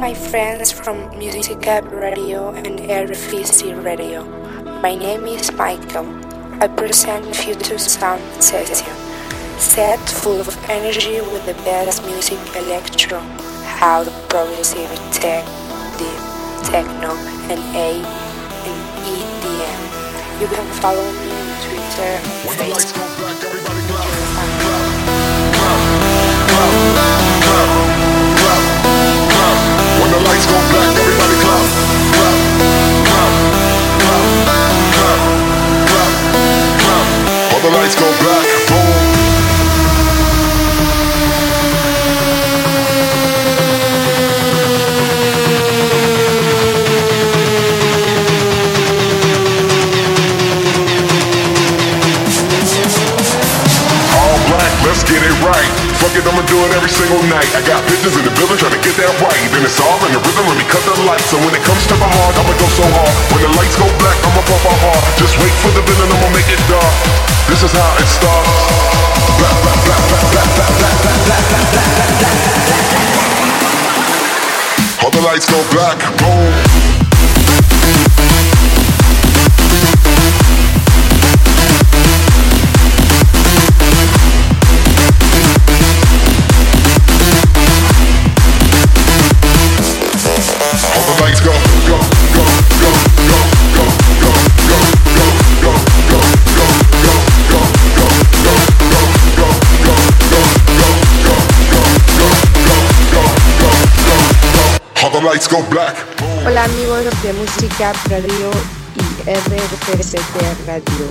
my friends from Musica Radio and RFC Radio. My name is Mihckel. I present Future Sound Session, set full of energy with the best music electro, house, progressive, tech, deep, techno, and A and EDM. You can follow me on Twitter Facebook. Lights go black, everybody clap. Clap, clap, clap, clap, clap, clap. When the lights go black, boom. All black, let's get it right. Fuck it, I'ma do it every single night. I got bitches in the building trying to get that right. Then it's all in the rhythm, let me cut the lights. So when it comes to my heart, I'ma go so hard. When the lights go black, I'ma pump my heart. Just wait for the villain, I'ma make it dark. This is how it starts. All the lights go black, boom. Hola amigos de Música Radio y RFCT Radio.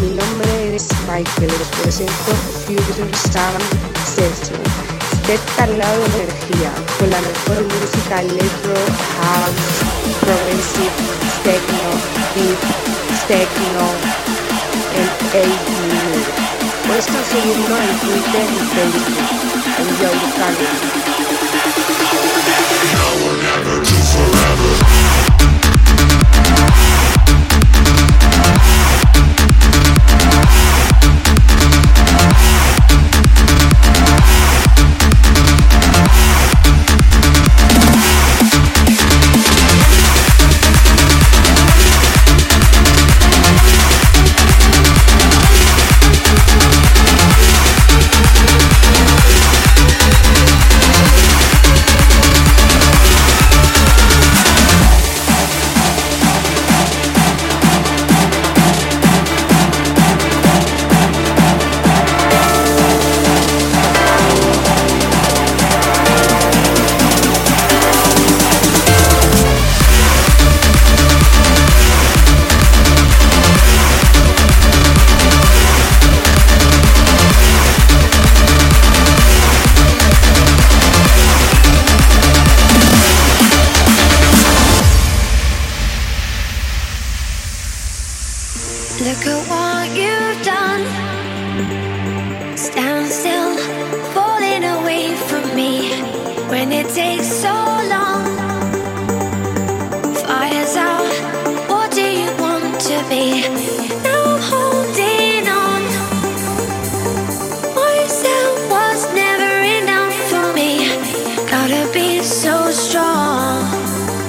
Mi nombre es Michael, les presento Future Sound Session. Esté cargado de energía con la mejor música electro, house, progressive, techno, deep, techno, and 80 Puedes conseguirlo en Twitter y Facebook. Enjoy the cargo.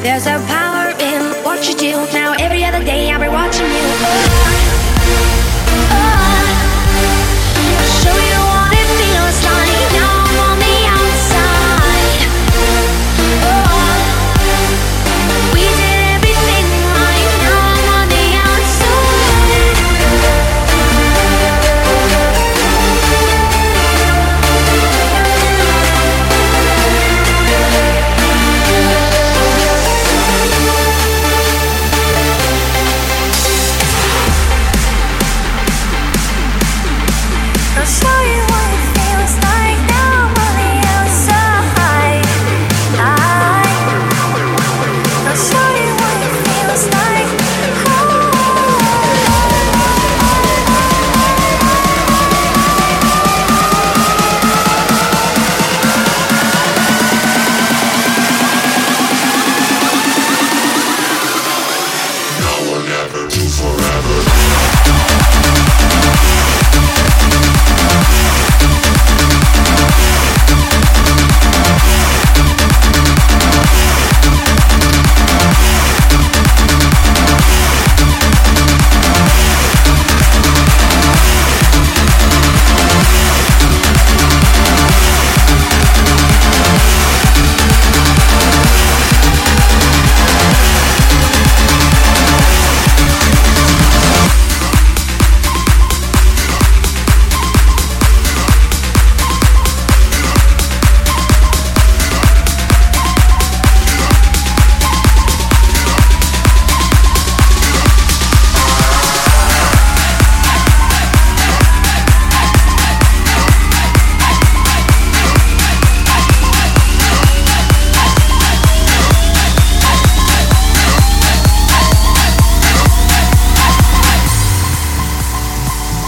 There's a power in what you do. Now every other day I'll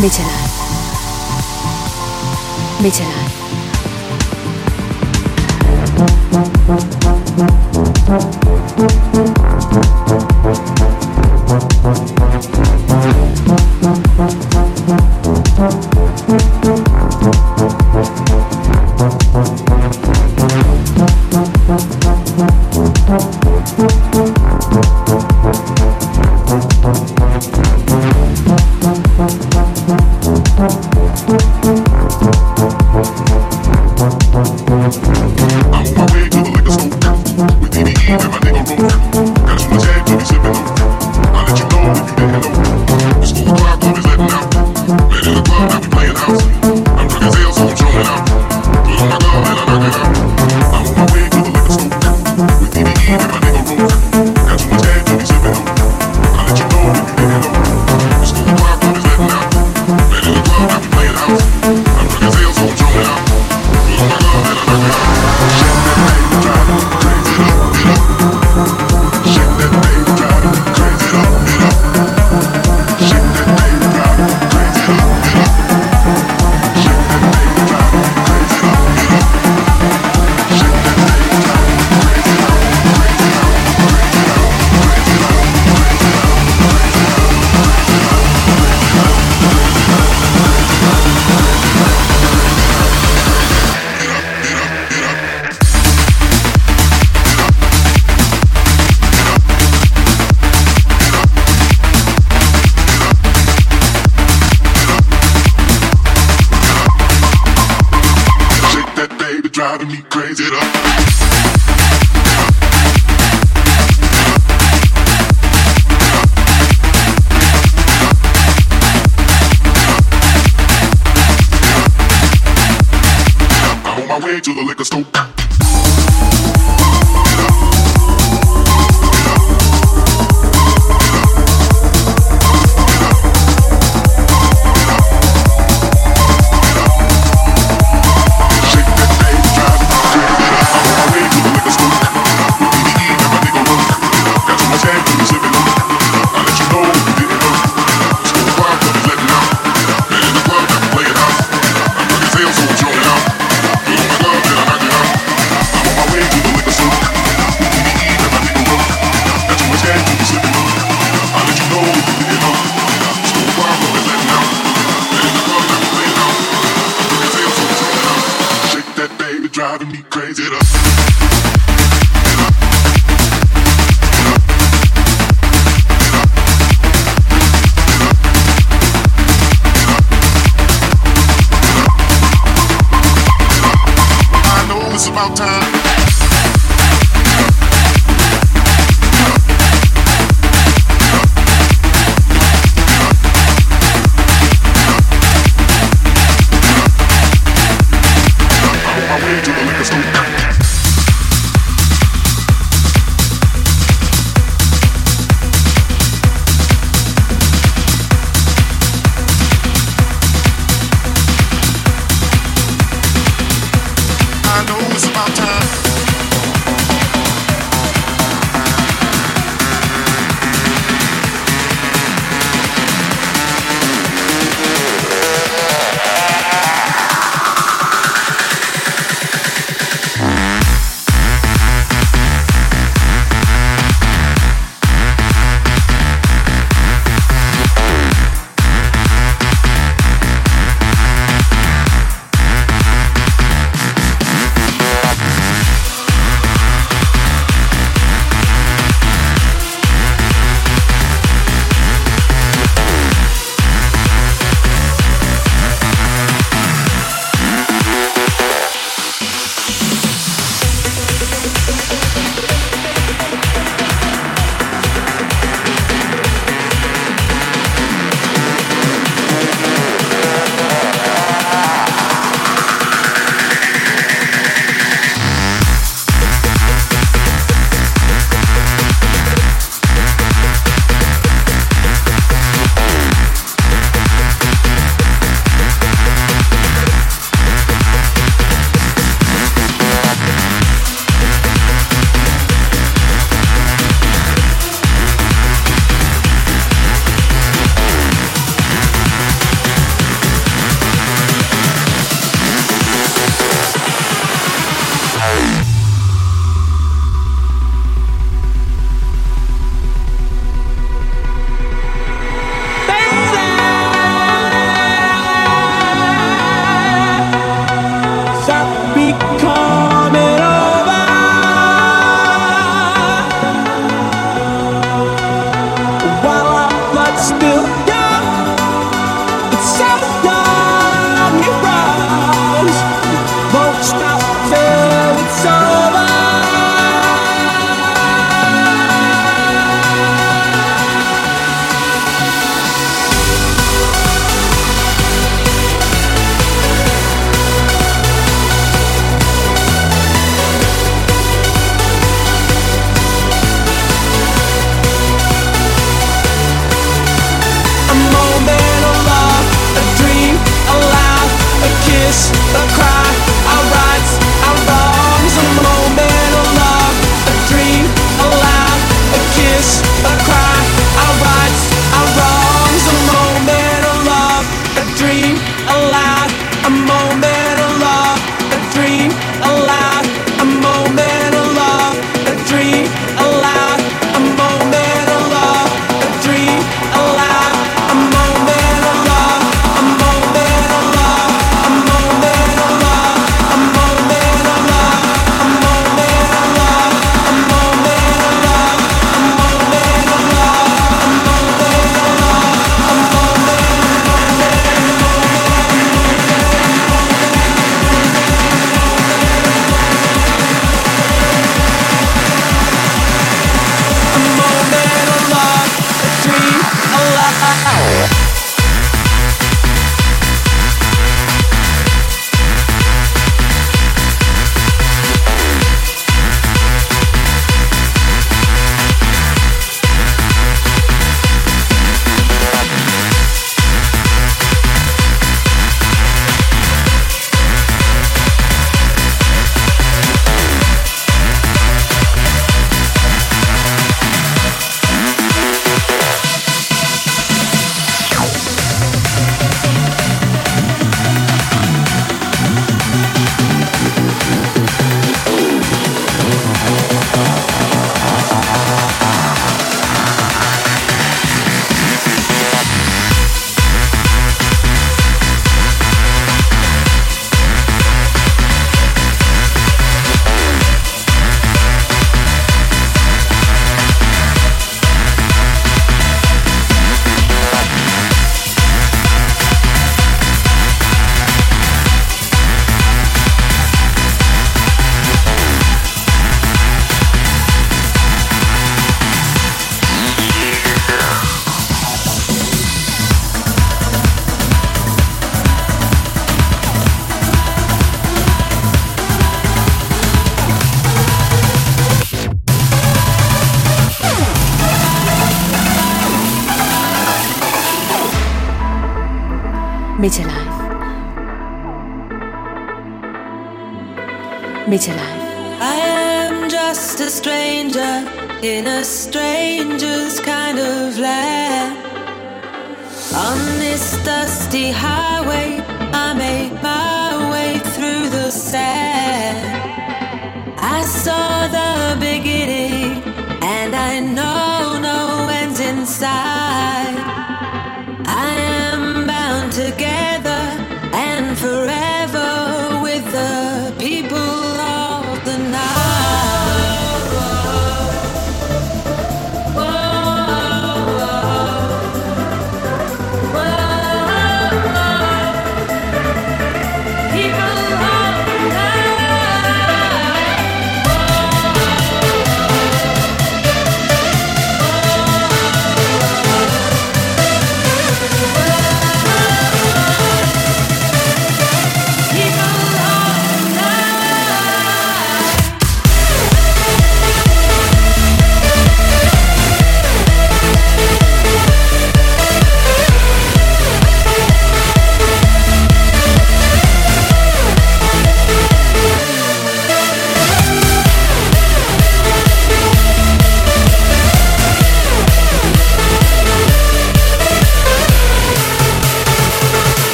Michelin. Michelin. I know it's about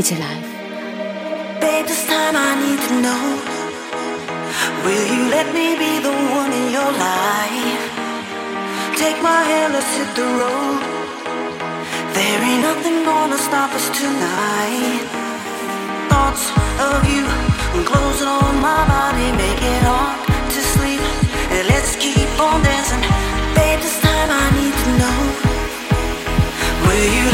Midlife. Babe, this time I need to know Will you let me be the one in your life? Take my hand, let's hit the road There ain't nothing gonna stop us tonight Thoughts of you closing on my body Make it hard to sleep And let's keep on dancing Babe, this time I need to know Will you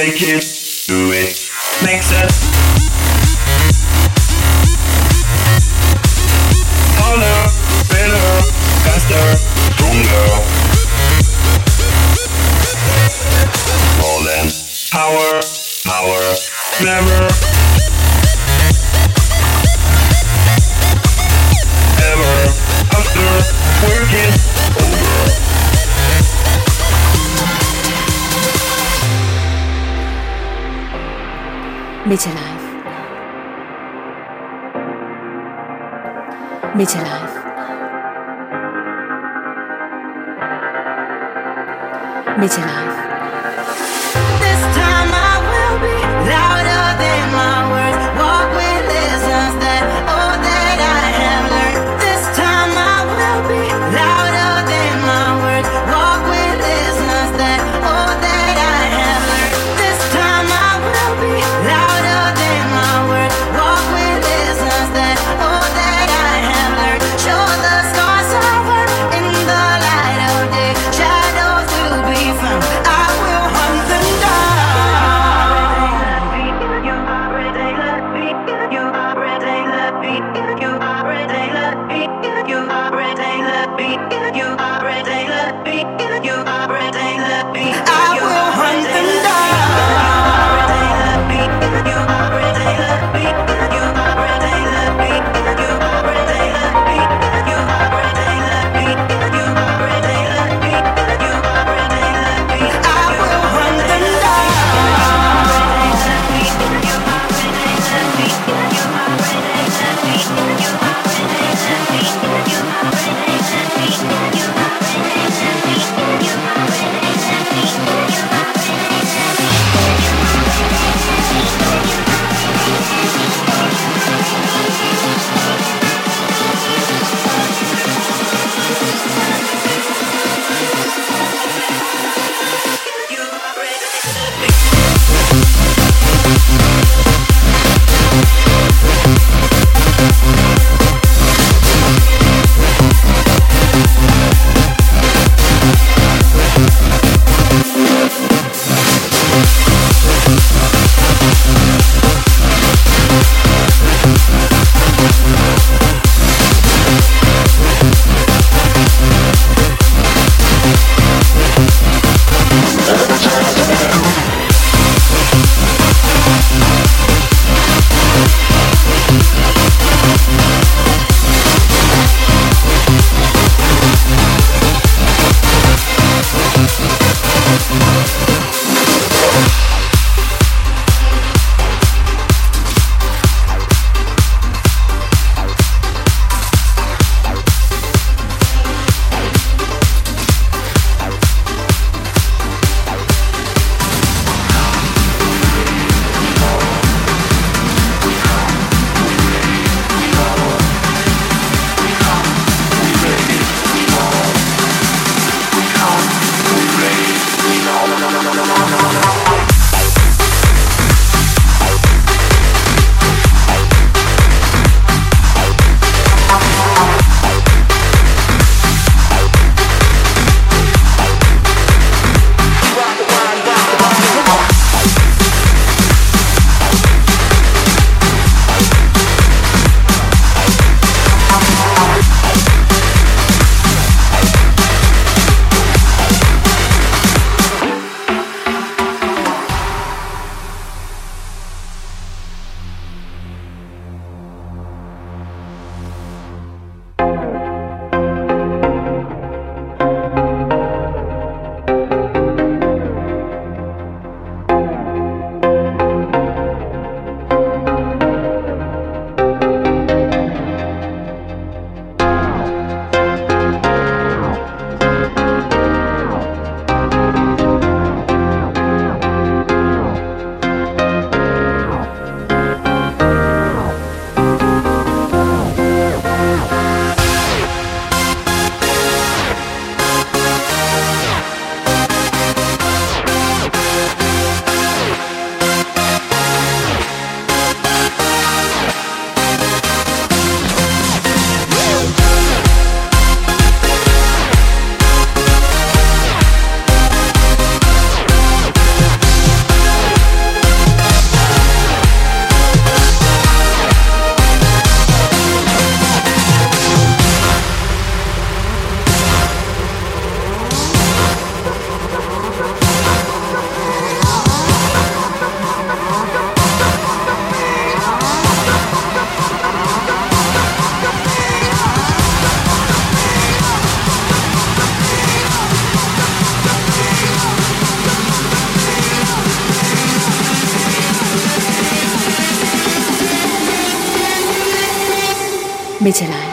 they can do it. Meet Your Life. Meet Your Life. बेचैन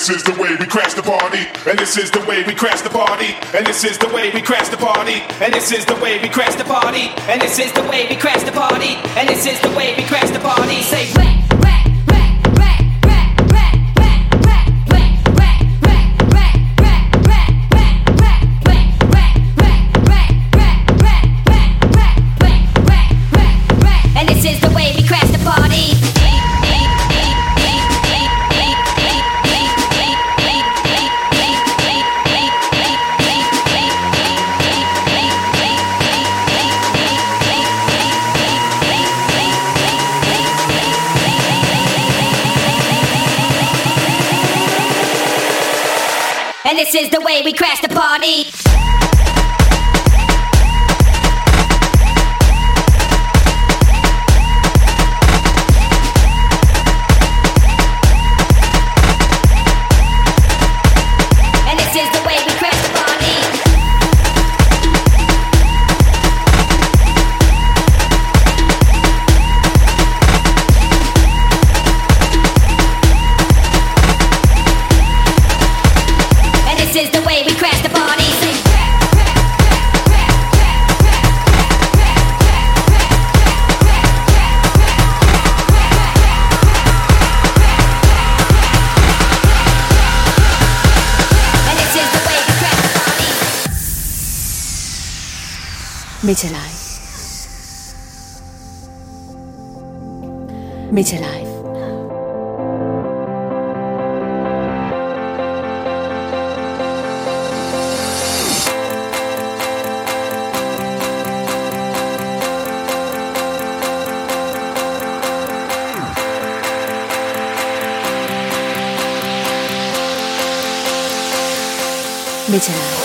this is the way we crash the party. And this is the way we crash the party. And this is the way we crash the party. And this is the way we crash the party. And this is the way we crash the party. And this is the way we crash the party. Say whack. body. Midlife. Midlife. Midlife.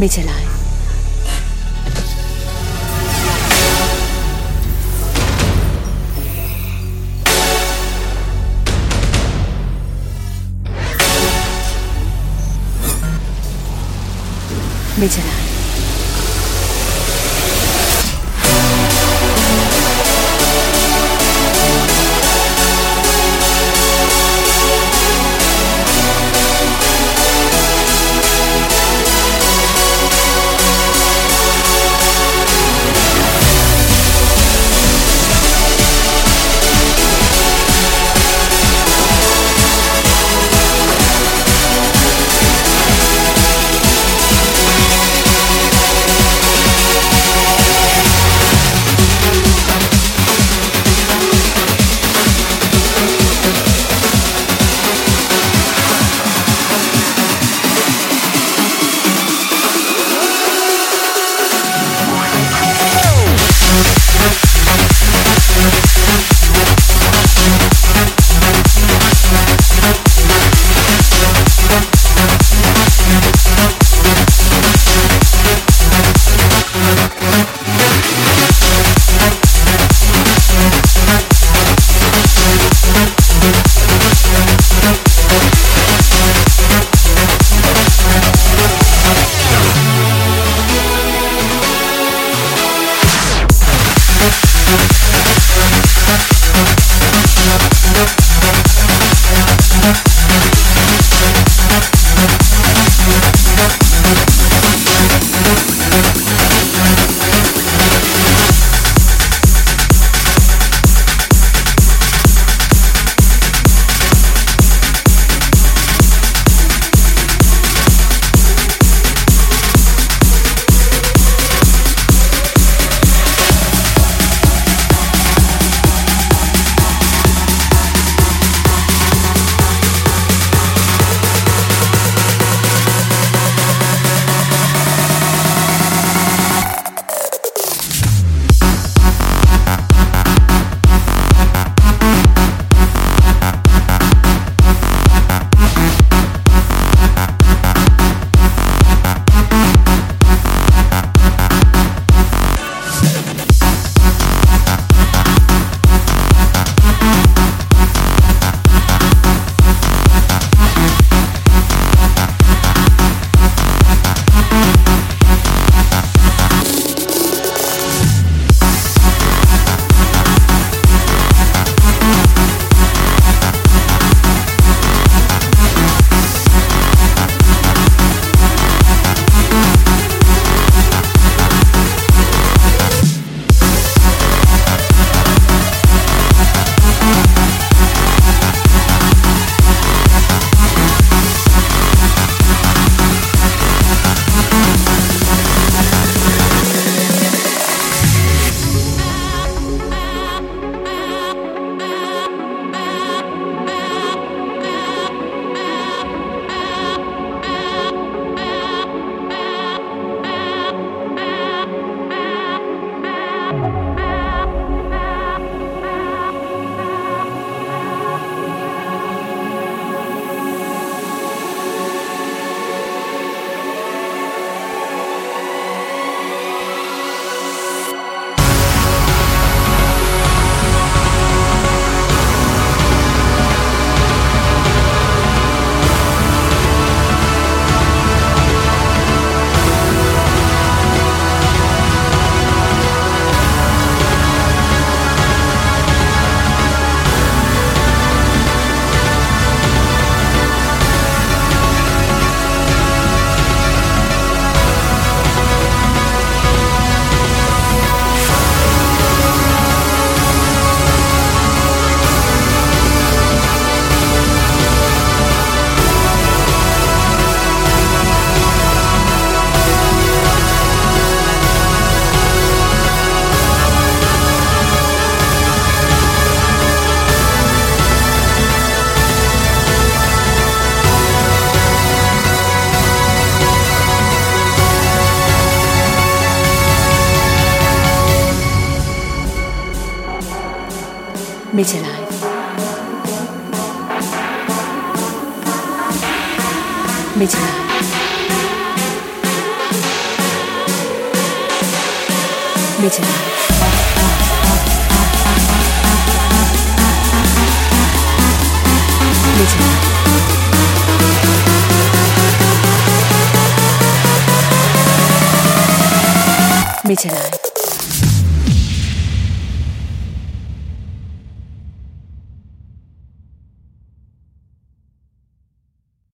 में चलाए में चलाएँ।